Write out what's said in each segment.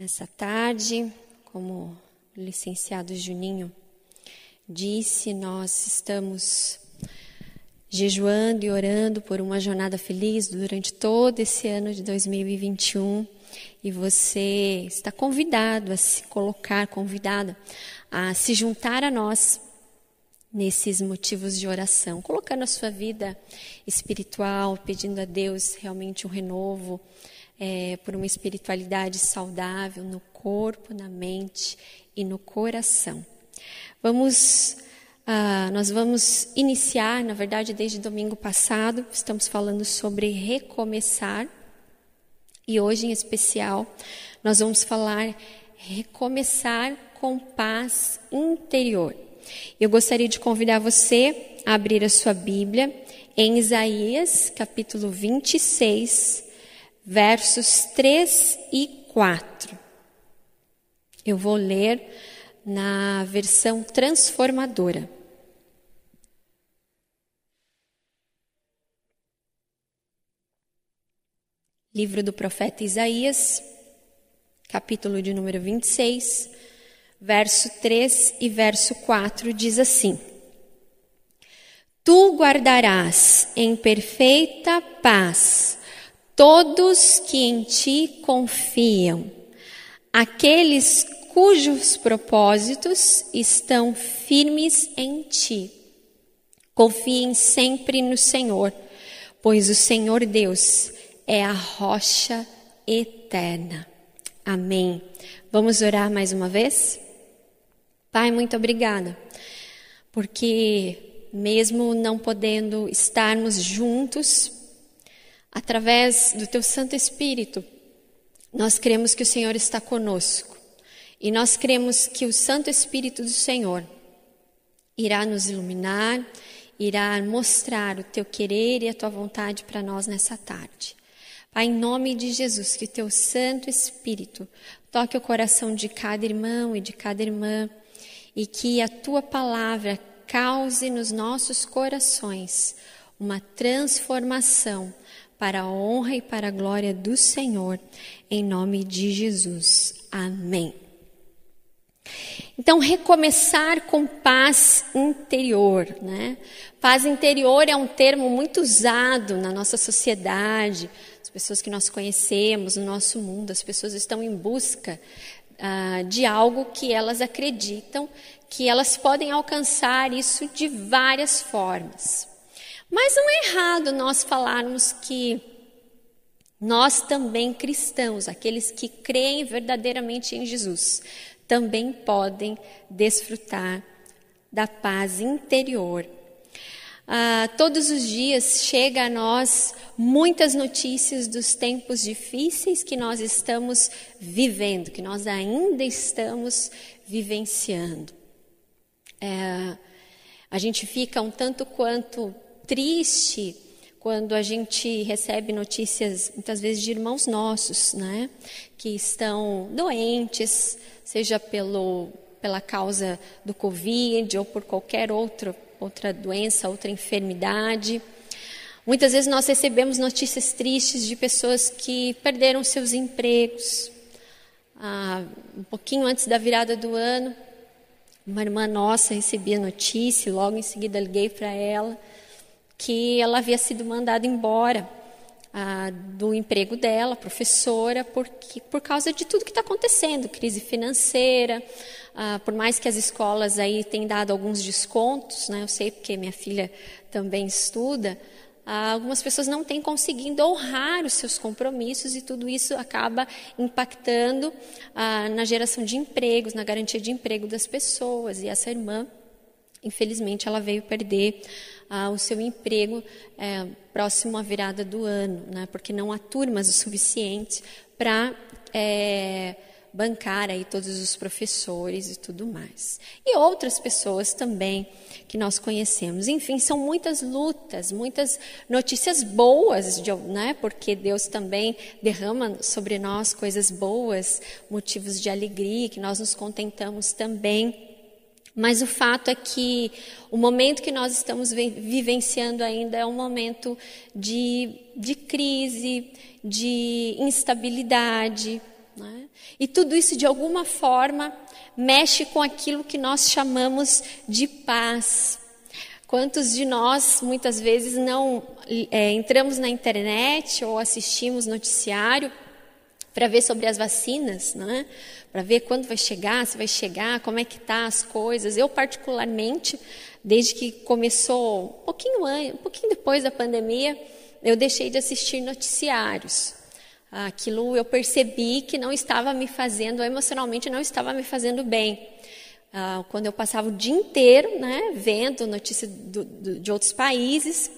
Essa tarde, como o licenciado Juninho disse, nós estamos jejuando e orando por uma jornada feliz durante todo esse ano de 2021 e você está convidado a se colocar, convidada a se juntar a nós nesses motivos de oração, colocando a sua vida espiritual, pedindo a Deus realmente um renovo é, por uma espiritualidade saudável no corpo, na mente e no coração. Vamos ah, nós vamos iniciar, na verdade, desde domingo passado, estamos falando sobre recomeçar. E hoje, em especial, nós vamos falar recomeçar com paz interior. Eu gostaria de convidar você a abrir a sua Bíblia em Isaías, capítulo 26, versos 3 e 4. Eu vou ler na versão transformadora. Livro do profeta Isaías, capítulo de número 26, verso 3 e verso 4 diz assim: Tu guardarás em perfeita paz todos que em ti confiam, aqueles cujos propósitos estão firmes em ti. Confiem sempre no Senhor, pois o Senhor Deus é a rocha eterna. Amém. Vamos orar mais uma vez? Pai, muito obrigada, porque mesmo não podendo estarmos juntos, através do Teu Santo Espírito, nós cremos que o Senhor está conosco e nós cremos que o Santo Espírito do Senhor irá nos iluminar, irá mostrar o Teu querer e a Tua vontade para nós nessa tarde. Pai, em nome de Jesus, que teu Santo Espírito toque o coração de cada irmão e de cada irmã e que a tua palavra cause nos nossos corações uma transformação para a honra e para a glória do Senhor, em nome de Jesus. Amém. Então, recomeçar com paz interior, né? Paz interior é um termo muito usado na nossa sociedade, as pessoas que nós conhecemos no nosso mundo, as pessoas estão em busca ah, de algo que elas acreditam que elas podem alcançar isso de várias formas. Mas não é errado nós falarmos que nós também cristãos, aqueles que creem verdadeiramente em Jesus, também podem desfrutar da paz interior ah, todos os dias chega a nós muitas notícias dos tempos difíceis que nós estamos vivendo, que nós ainda estamos vivenciando. É, a gente fica um tanto quanto triste quando a gente recebe notícias, muitas vezes, de irmãos nossos, né, que estão doentes, seja pelo, pela causa do Covid ou por qualquer outro outra doença, outra enfermidade. Muitas vezes nós recebemos notícias tristes de pessoas que perderam seus empregos. Ah, um pouquinho antes da virada do ano, uma irmã nossa recebia notícia, logo em seguida liguei para ela, que ela havia sido mandada embora ah, do emprego dela, professora, porque, por causa de tudo que está acontecendo, crise financeira, ah, por mais que as escolas aí tenham dado alguns descontos, né, eu sei porque minha filha também estuda, ah, algumas pessoas não têm conseguindo honrar os seus compromissos e tudo isso acaba impactando na geração de empregos, na garantia de emprego das pessoas. E essa irmã, infelizmente, ela veio perder ah, o seu emprego é, próximo à virada do ano, né, porque não há turmas o suficiente para é, bancar aí todos os professores e tudo mais. E outras pessoas também que nós conhecemos. Enfim, são muitas lutas, muitas notícias boas, de, né? porque Deus também derrama sobre nós coisas boas, motivos de alegria, que nós nos contentamos também. Mas o fato é que o momento que nós estamos vivenciando ainda é um momento de, de crise, de instabilidade, Né? E tudo isso, de alguma forma, mexe com aquilo que nós chamamos de paz. Quantos de nós, muitas vezes, não é, entramos na internet ou assistimos noticiário para ver sobre as vacinas, né? para ver quando vai chegar, se vai chegar, como é que tá as coisas. Eu, particularmente, desde que começou um pouquinho, antes, um pouquinho depois da pandemia, eu deixei de assistir noticiários. Aquilo eu percebi que não estava me fazendo, emocionalmente não estava me fazendo bem. Ah, quando eu passava o dia inteiro né, vendo notícias de outros países,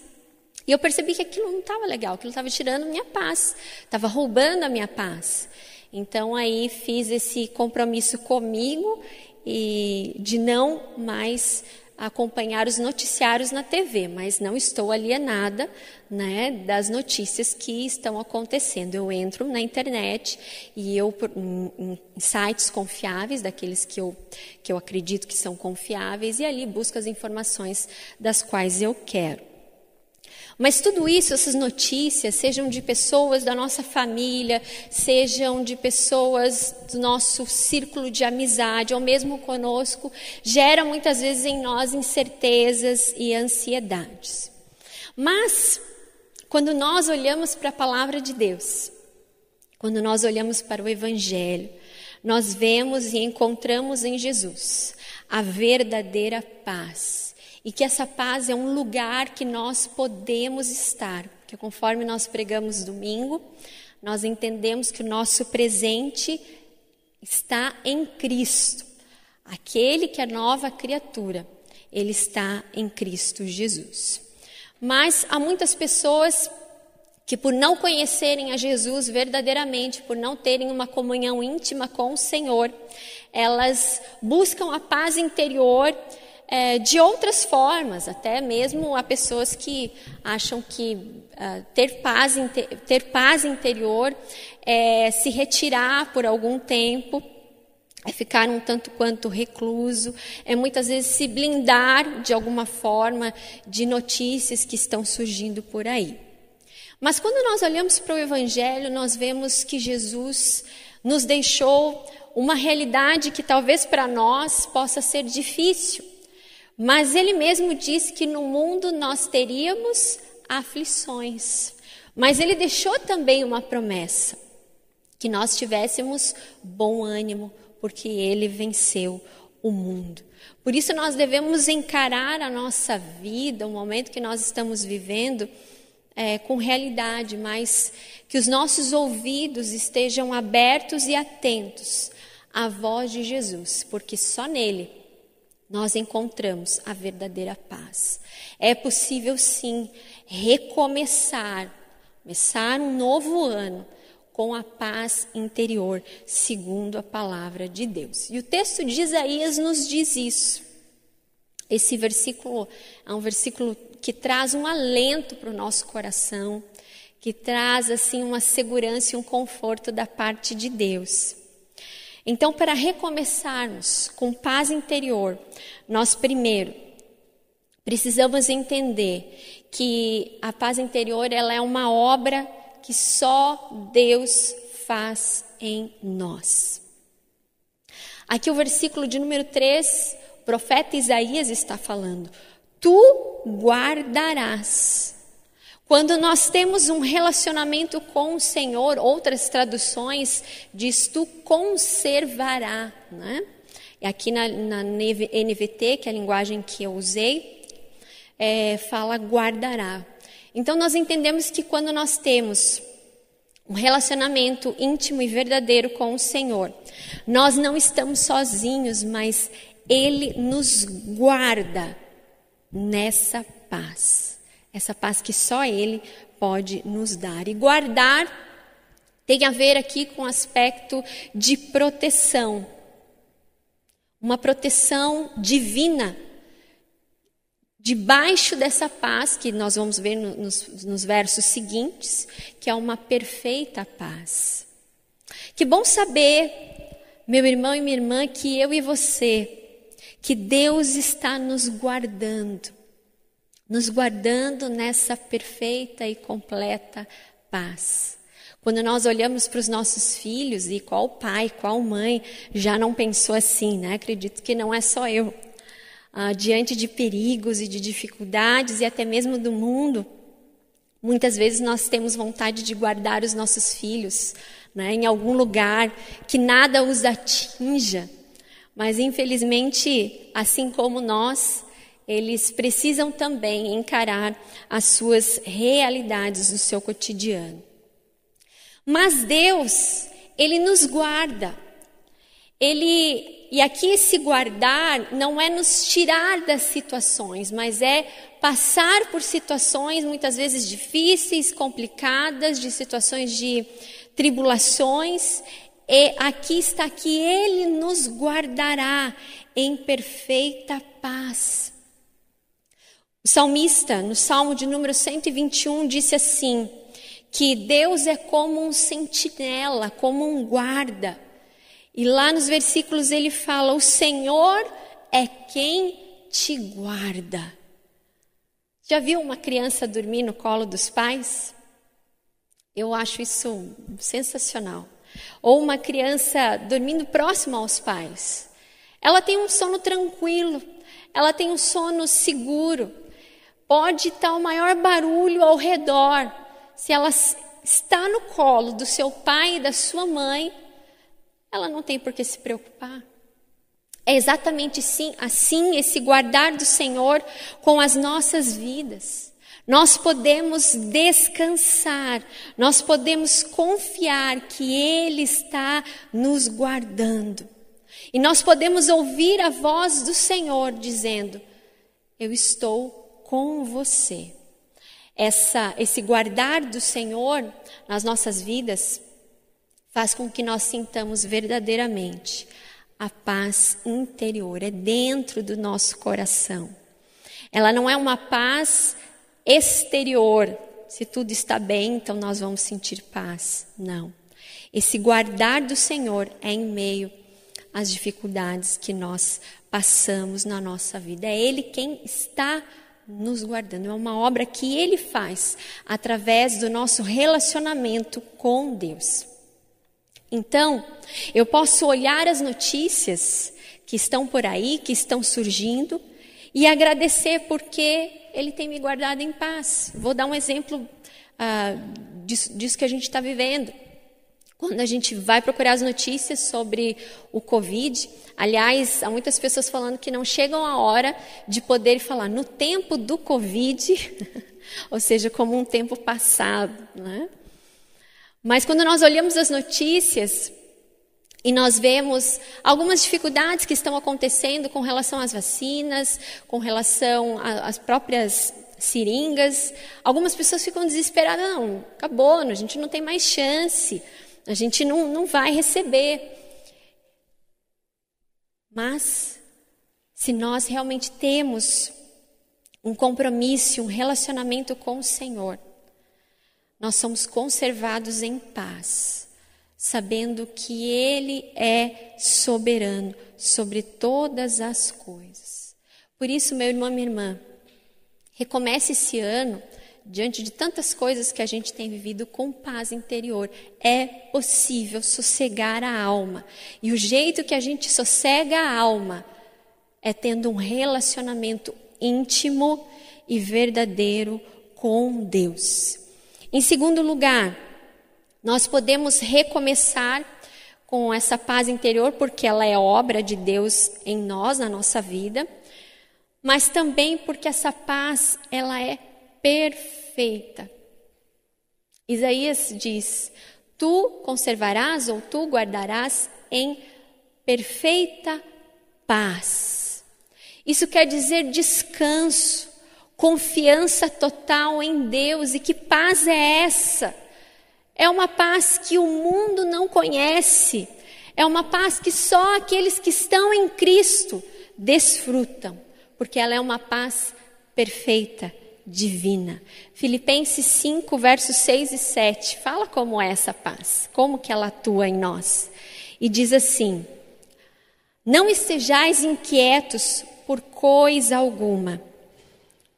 e eu percebi que aquilo não estava legal, aquilo estava tirando minha paz, estava roubando a minha paz. Então aí fiz esse compromisso comigo e de não mais acompanhar os noticiários na TV, mas não estou alienada né, das notícias que estão acontecendo. Eu entro na internet e eu em, sites confiáveis, daqueles que eu, que eu acredito que são confiáveis, e ali busco as informações das quais eu quero. Mas tudo isso, essas notícias, sejam de pessoas da nossa família, sejam de pessoas do nosso círculo de amizade, ou mesmo conosco, geram muitas vezes em nós incertezas e ansiedades. Mas, quando nós olhamos para a palavra de Deus, quando nós olhamos para o Evangelho, nós vemos e encontramos em Jesus a verdadeira paz e que essa paz é um lugar que nós podemos estar, porque conforme nós pregamos domingo, nós entendemos que o nosso presente está em Cristo. Aquele que é nova criatura, ele está em Cristo Jesus. Mas há muitas pessoas que, por não conhecerem a Jesus verdadeiramente, por não terem uma comunhão íntima com o Senhor, elas buscam a paz interior é, de outras formas, até mesmo há pessoas que acham que uh, ter, paz, ter paz interior é se retirar por algum tempo, é ficar um tanto quanto recluso, é muitas vezes se blindar de alguma forma de notícias que estão surgindo por aí. Mas quando nós olhamos para o Evangelho, nós vemos que Jesus nos deixou uma realidade que talvez para nós possa ser difícil. Mas ele mesmo disse que no mundo nós teríamos aflições. Mas ele deixou também uma promessa: que nós tivéssemos bom ânimo, porque ele venceu o mundo. Por isso nós devemos encarar a nossa vida, o momento que nós estamos vivendo, é, com realidade, mas que os nossos ouvidos estejam abertos e atentos à voz de Jesus, porque só nele nós encontramos a verdadeira paz. É possível sim recomeçar, começar um novo ano com a paz interior, segundo a palavra de Deus. E o texto de Isaías nos diz isso. Esse versículo é um versículo que traz um alento para o nosso coração, que traz assim uma segurança e um conforto da parte de Deus. Então, para recomeçarmos com paz interior, nós primeiro precisamos entender que a paz interior ela é uma obra que só Deus faz em nós. Aqui o versículo de número 3, o profeta Isaías está falando: Tu guardarás quando nós temos um relacionamento com o Senhor, outras traduções diz tu conservará, né? E aqui na, na, NVT, que é a linguagem que eu usei, é, fala guardará. Então nós entendemos que quando nós temos um relacionamento íntimo e verdadeiro com o Senhor, nós não estamos sozinhos, mas Ele nos guarda nessa paz. Essa paz que só Ele pode nos dar. E guardar tem a ver aqui com o aspecto de proteção. Uma proteção divina. Debaixo dessa paz, que nós vamos ver nos, nos versos seguintes, que é uma perfeita paz. Que bom saber, meu irmão e minha irmã, que eu e você, que Deus está nos guardando nos guardando nessa perfeita e completa paz. Quando nós olhamos para os nossos filhos e qual pai, qual mãe já não pensou assim, né? Acredito que não é só eu. Ah, diante de perigos e de dificuldades e até mesmo do mundo, muitas vezes nós temos vontade de guardar os nossos filhos né, em algum lugar que nada os atinja. Mas infelizmente, assim como nós, eles precisam também encarar as suas realidades do seu cotidiano. Mas Deus, Ele nos guarda. Ele, e aqui esse guardar não é nos tirar das situações, mas é passar por situações muitas vezes difíceis, complicadas, de situações de tribulações, e aqui está que Ele nos guardará em perfeita paz. O salmista, no Salmo de número 121, disse assim: que Deus é como um sentinela, como um guarda. E lá nos versículos ele fala: O Senhor é quem te guarda. Já viu uma criança dormir no colo dos pais? Eu acho isso sensacional. Ou uma criança dormindo próxima aos pais. Ela tem um sono tranquilo, ela tem um sono seguro. Pode estar o maior barulho ao redor, se ela está no colo do seu pai e da sua mãe, ela não tem por que se preocupar. É exatamente assim, assim esse guardar do Senhor com as nossas vidas. Nós podemos descansar, nós podemos confiar que Ele está nos guardando. E nós podemos ouvir a voz do Senhor dizendo: Eu estou com você essa, esse guardar do Senhor nas nossas vidas faz com que nós sintamos verdadeiramente a paz interior, é dentro do nosso coração. Ela não é uma paz exterior, se tudo está bem, então nós vamos sentir paz. Não. Esse guardar do Senhor é em meio às dificuldades que nós passamos na nossa vida. É Ele quem está nos guardando. É uma obra que Ele faz através do nosso relacionamento com Deus. Então, eu posso olhar as notícias que estão por aí, que estão surgindo, e agradecer porque Ele tem me guardado em paz. Vou dar um exemplo ah, disso, disso que a gente está vivendo. Quando a gente vai procurar as notícias sobre o Covid, aliás, há muitas pessoas falando que não chegam a hora de poder falar no tempo do Covid, ou seja, como um tempo passado. Né? Mas quando nós olhamos as notícias e nós vemos algumas dificuldades que estão acontecendo com relação às vacinas, com relação às próprias seringas, algumas pessoas ficam desesperadas, não, acabou, a gente não tem mais chance. A gente não, não vai receber. Mas, se nós realmente temos um compromisso, um relacionamento com o Senhor, nós somos conservados em paz, sabendo que Ele é soberano sobre todas as coisas. Por isso, meu irmão, minha irmã, recomece esse ano diante de tantas coisas que a gente tem vivido com paz interior, é possível sossegar a alma. E o jeito que a gente sossega a alma é tendo um relacionamento íntimo e verdadeiro com Deus. Em segundo lugar, nós podemos recomeçar com essa paz interior, porque ela é obra de Deus em nós, na nossa vida, mas também porque essa paz, ela é perfeita. Isaías diz: Tu conservarás ou tu guardarás em perfeita paz. Isso quer dizer descanso, confiança total em Deus. E que paz é essa? É uma paz que o mundo não conhece. É uma paz que só aqueles que estão em Cristo desfrutam, porque ela é uma paz perfeita divina. Filipenses 5, versos 6 e 7, fala como é essa paz, como que ela atua em nós. E diz assim: Não estejais inquietos por coisa alguma,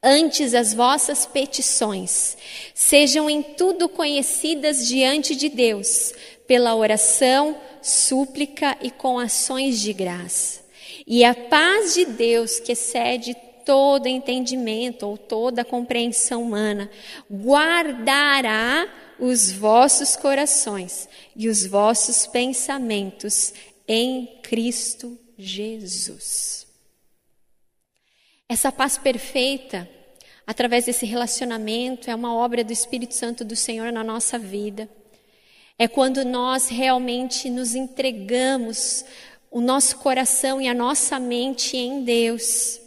Antes as vossas petições sejam em tudo conhecidas diante de Deus, pela oração, súplica e com ações de graça. E a paz de Deus, que excede todo entendimento ou toda compreensão humana, guardará os vossos corações e os vossos pensamentos em Cristo Jesus. Essa paz perfeita, através desse relacionamento, é uma obra do Espírito Santo do Senhor na nossa vida. É quando nós realmente nos entregamos o nosso coração e a nossa mente em Deus.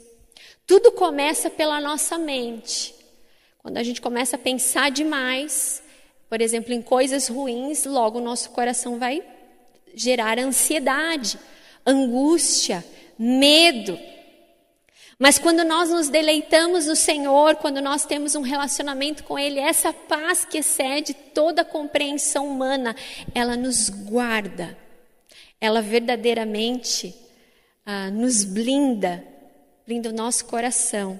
Tudo começa pela nossa mente. Quando a gente começa a pensar demais, por exemplo, em coisas ruins, logo o nosso coração vai gerar ansiedade, angústia, medo. Mas quando nós nos deleitamos no Senhor, quando nós temos um relacionamento com Ele, essa paz que excede toda a compreensão humana, ela nos guarda, ela verdadeiramente ah, nos blinda blinda o nosso coração,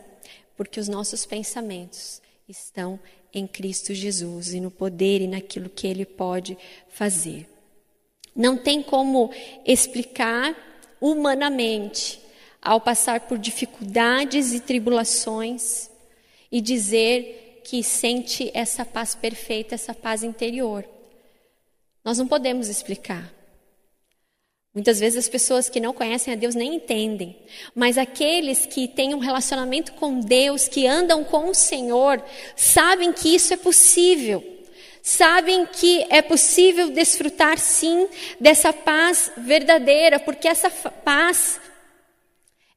porque os nossos pensamentos estão em Cristo Jesus e no poder e naquilo que Ele pode fazer. Não tem como explicar humanamente, ao passar por dificuldades e tribulações, e dizer que sente essa paz perfeita, essa paz interior. Nós não podemos explicar. Muitas vezes as pessoas que não conhecem a Deus nem entendem, mas aqueles que têm um relacionamento com Deus, que andam com o Senhor, sabem que isso é possível. Sabem que é possível desfrutar sim dessa paz verdadeira, porque essa paz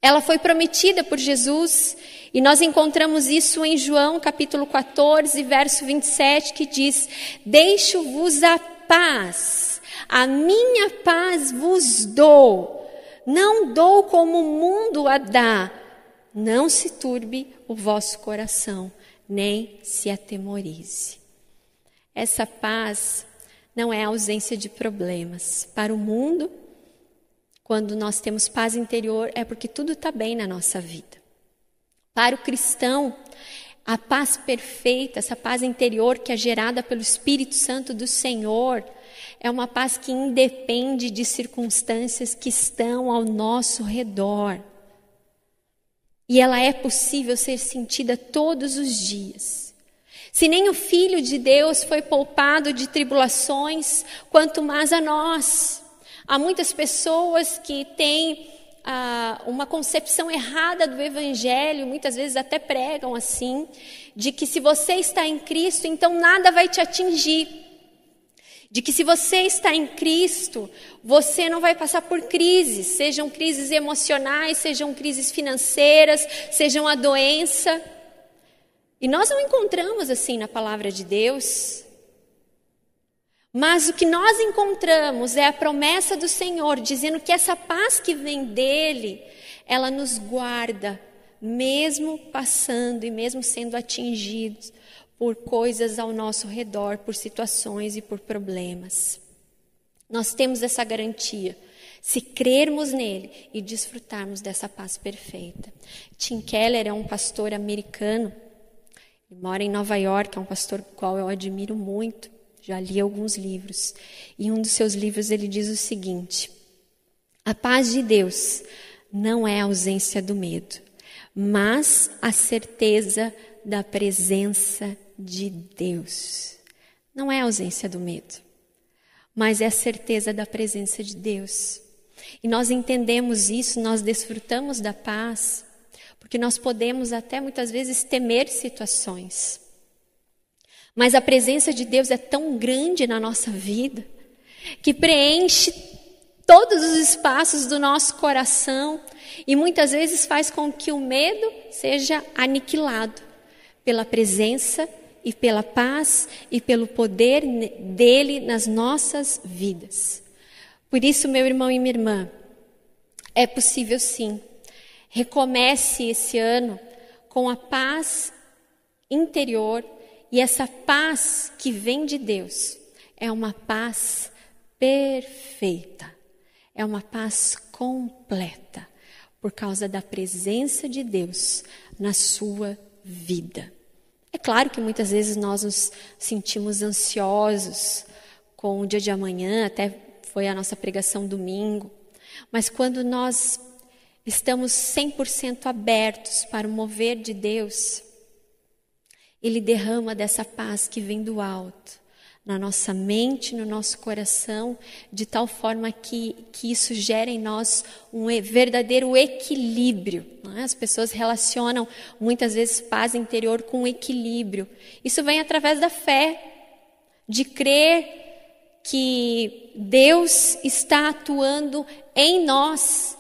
ela foi prometida por Jesus, e nós encontramos isso em João capítulo 14, verso 27, que diz: Deixo-vos a paz a minha paz vos dou, não dou como o mundo a dá. Não se turbe o vosso coração, nem se atemorize. Essa paz não é ausência de problemas. Para o mundo, quando nós temos paz interior, é porque tudo está bem na nossa vida. Para o cristão, a paz perfeita, essa paz interior que é gerada pelo Espírito Santo do Senhor, é uma paz que independe de circunstâncias que estão ao nosso redor. E ela é possível ser sentida todos os dias. Se nem o Filho de Deus foi poupado de tribulações, quanto mais a nós. Há muitas pessoas que têm ah, uma concepção errada do Evangelho, muitas vezes até pregam assim, de que se você está em Cristo, então nada vai te atingir de que se você está em Cristo, você não vai passar por crises, sejam crises emocionais, sejam crises financeiras, sejam a doença. E nós não encontramos assim na palavra de Deus. Mas o que nós encontramos é a promessa do Senhor, dizendo que essa paz que vem dele, ela nos guarda, mesmo passando e mesmo sendo atingidos por coisas ao nosso redor, por situações e por problemas. Nós temos essa garantia se crermos nele e desfrutarmos dessa paz perfeita. Tim Keller é um pastor americano, ele mora em Nova York, é um pastor qual eu admiro muito, já li alguns livros. E um dos seus livros ele diz o seguinte: A paz de Deus não é a ausência do medo, mas a certeza da presença de Deus. Não é a ausência do medo, mas é a certeza da presença de Deus. E nós entendemos isso, nós desfrutamos da paz, porque nós podemos até muitas vezes temer situações. Mas a presença de Deus é tão grande na nossa vida que preenche todos os espaços do nosso coração e muitas vezes faz com que o medo seja aniquilado pela presença e pela paz e pelo poder dele nas nossas vidas. Por isso, meu irmão e minha irmã, é possível sim. Recomece esse ano com a paz interior e essa paz que vem de Deus é uma paz perfeita, é uma paz completa, por causa da presença de Deus na sua vida. É claro que muitas vezes nós nos sentimos ansiosos com o dia de amanhã, até foi a nossa pregação domingo, mas quando nós estamos 100% abertos para o mover de Deus, Ele derrama dessa paz que vem do alto na nossa mente, no nosso coração, de tal forma que, que isso gera em nós um verdadeiro equilíbrio. É? As pessoas relacionam muitas vezes paz interior com equilíbrio. Isso vem através da fé, de crer que Deus está atuando em nós,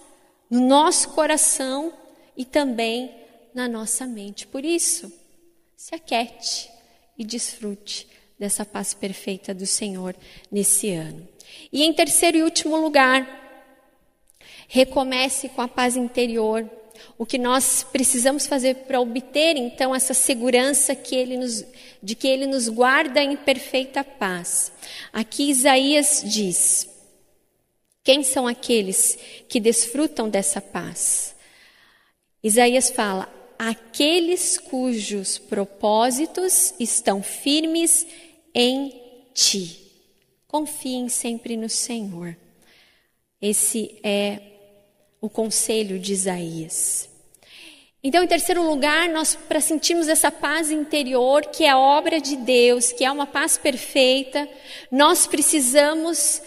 no nosso coração e também na nossa mente. Por isso, se aquete e desfrute dessa paz perfeita do Senhor nesse ano. E em terceiro e último lugar, recomece com a paz interior. O que nós precisamos fazer para obter então essa segurança que ele nos, de que ele nos guarda em perfeita paz. Aqui Isaías diz: Quem são aqueles que desfrutam dessa paz? Isaías fala: aqueles cujos propósitos estão firmes em ti. Confiem sempre no Senhor. Esse é o conselho de Isaías. Então, em terceiro lugar, nós para sentirmos essa paz interior, que é a obra de Deus, que é uma paz perfeita, nós precisamos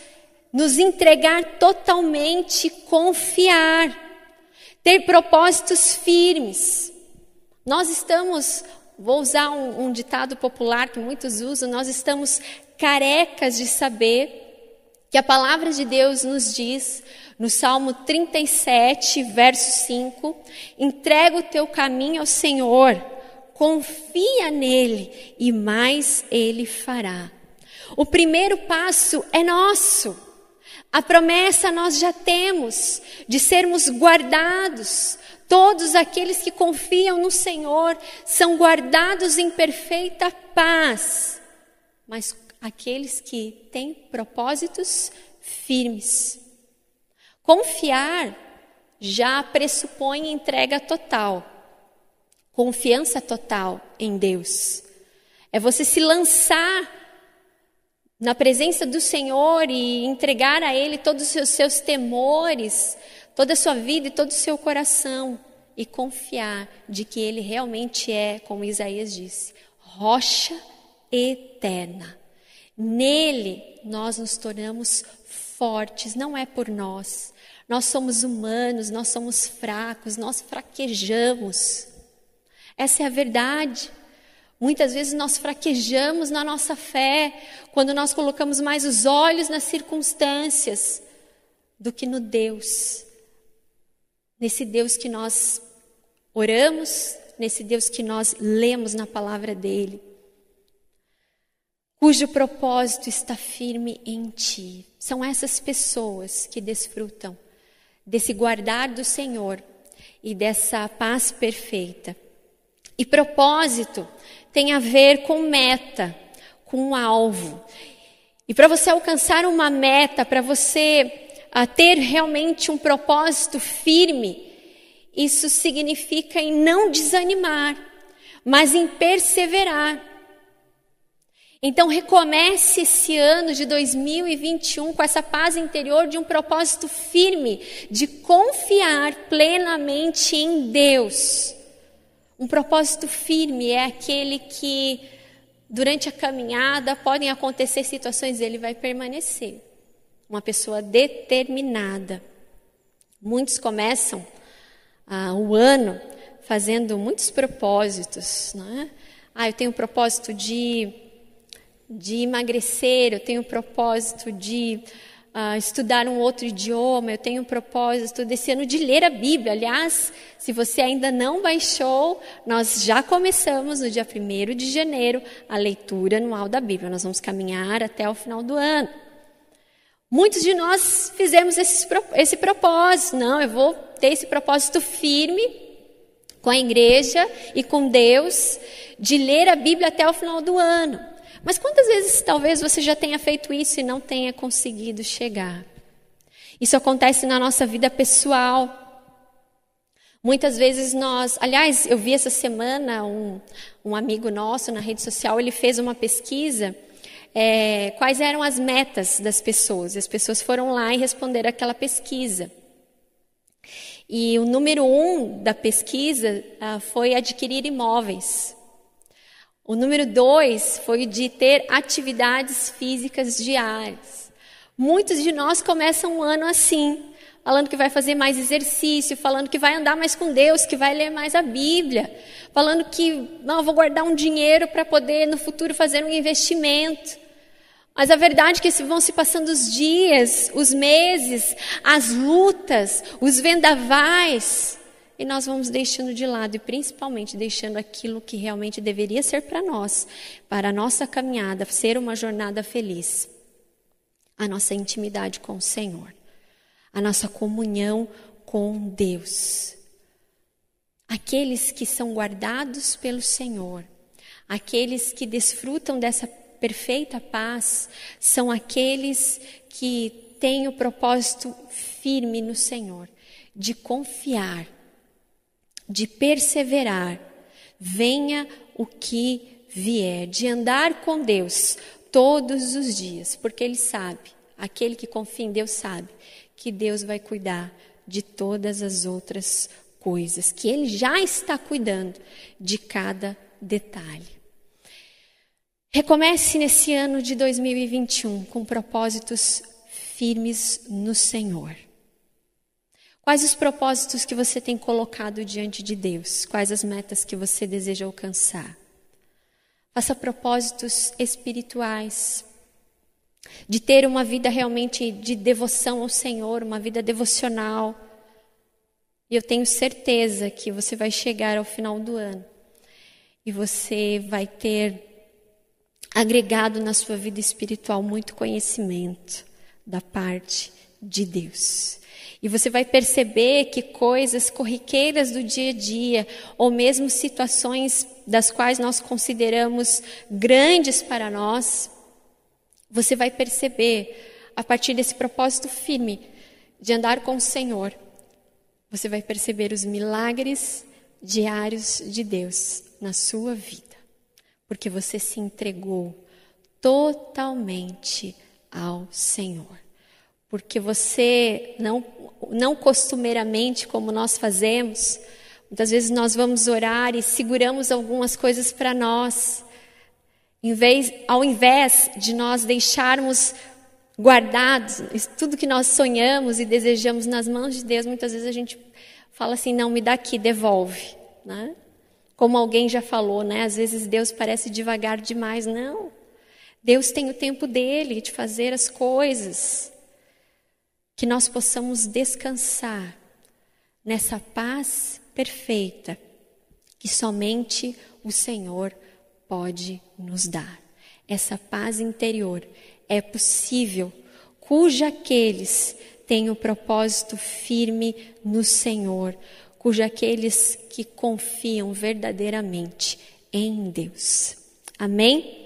nos entregar totalmente, confiar, ter propósitos firmes. Nós estamos Vou usar um, um ditado popular que muitos usam: nós estamos carecas de saber que a palavra de Deus nos diz, no Salmo 37, verso 5: entrega o teu caminho ao Senhor, confia nele e mais ele fará. O primeiro passo é nosso. A promessa nós já temos de sermos guardados, Todos aqueles que confiam no Senhor são guardados em perfeita paz. Mas aqueles que têm propósitos firmes. Confiar já pressupõe entrega total, confiança total em Deus. É você se lançar na presença do Senhor e entregar a Ele todos os seus temores, toda a sua vida e todo o seu coração e confiar de que Ele realmente é, como Isaías disse, rocha eterna. Nele nós nos tornamos fortes, não é por nós. Nós somos humanos, nós somos fracos, nós fraquejamos. Essa é a verdade. Muitas vezes nós fraquejamos na nossa fé quando nós colocamos mais os olhos nas circunstâncias do que no Deus nesse Deus que nós oramos, nesse Deus que nós lemos na palavra dele, cujo propósito está firme em ti. São essas pessoas que desfrutam desse guardar do Senhor e dessa paz perfeita. E propósito tem a ver com meta, com um alvo. E para você alcançar uma meta, para você a ter realmente um propósito firme, isso significa em não desanimar, mas em perseverar. Então recomece esse ano de 2021 com essa paz interior de um propósito firme, de confiar plenamente em Deus. Um propósito firme é aquele que durante a caminhada podem acontecer situações, ele vai permanecer uma pessoa determinada. Muitos começam ah, o ano fazendo muitos propósitos. Não é? Ah, eu tenho o propósito de, de emagrecer, eu tenho o propósito de uh, estudar um outro idioma, eu tenho o propósito desse ano de ler a Bíblia. Aliás, se você ainda não baixou, nós já começamos no dia 1 de janeiro a leitura anual da Bíblia. Nós vamos caminhar até o final do ano. Muitos de nós fizemos esse, esse propósito. Não, eu vou ter esse propósito firme com a igreja e com Deus de ler a Bíblia até o final do ano. Mas quantas vezes talvez você já tenha feito isso e não tenha conseguido chegar? Isso acontece na nossa vida pessoal. Muitas vezes nós, aliás, eu vi essa semana um, um amigo nosso na rede social, ele fez uma pesquisa é, quais eram as metas das pessoas. As pessoas foram lá e responderam aquela pesquisa. E o número um da pesquisa ah, foi adquirir imóveis. O número dois foi de ter atividades físicas diárias. Muitos de nós começam um ano assim falando que vai fazer mais exercício, falando que vai andar mais com Deus, que vai ler mais a Bíblia, falando que não, vou guardar um dinheiro para poder no futuro fazer um investimento. Mas a verdade é que se vão se passando os dias, os meses, as lutas, os vendavais, e nós vamos deixando de lado e principalmente deixando aquilo que realmente deveria ser para nós, para a nossa caminhada, ser uma jornada feliz, a nossa intimidade com o Senhor. A nossa comunhão com Deus. Aqueles que são guardados pelo Senhor, aqueles que desfrutam dessa perfeita paz, são aqueles que têm o propósito firme no Senhor, de confiar, de perseverar, venha o que vier, de andar com Deus todos os dias, porque Ele sabe, aquele que confia em Deus sabe que Deus vai cuidar de todas as outras coisas, que Ele já está cuidando de cada detalhe. Recomece nesse ano de 2021 com propósitos firmes no Senhor. Quais os propósitos que você tem colocado diante de Deus? Quais as metas que você deseja alcançar? Faça propósitos espirituais, de ter uma vida realmente de devoção ao Senhor, uma vida devocional. E eu tenho certeza que você vai chegar ao final do ano e você vai ter agregado na sua vida espiritual muito conhecimento da parte de Deus. E você vai perceber que coisas corriqueiras do dia a dia, ou mesmo situações das quais nós consideramos grandes para nós, você vai perceber, a partir desse propósito firme de andar com o Senhor, você vai perceber os milagres diários de Deus na sua vida, porque você se entregou totalmente ao Senhor. Porque você não, não costumeiramente, como nós fazemos, muitas vezes nós vamos orar e seguramos algumas coisas para nós. Em vez, ao invés de nós deixarmos guardados tudo que nós sonhamos e desejamos nas mãos de Deus, muitas vezes a gente fala assim: não, me dá aqui, devolve. Né? Como alguém já falou, né? às vezes Deus parece devagar demais. Não. Deus tem o tempo dele de fazer as coisas. Que nós possamos descansar nessa paz perfeita que somente o Senhor pode nos dar. Essa paz interior é possível, cuja aqueles têm o propósito firme no Senhor, cuja aqueles que confiam verdadeiramente em Deus. Amém?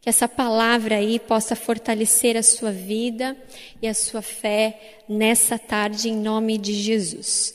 Que essa palavra aí possa fortalecer a sua vida e a sua fé nessa tarde, em nome de Jesus.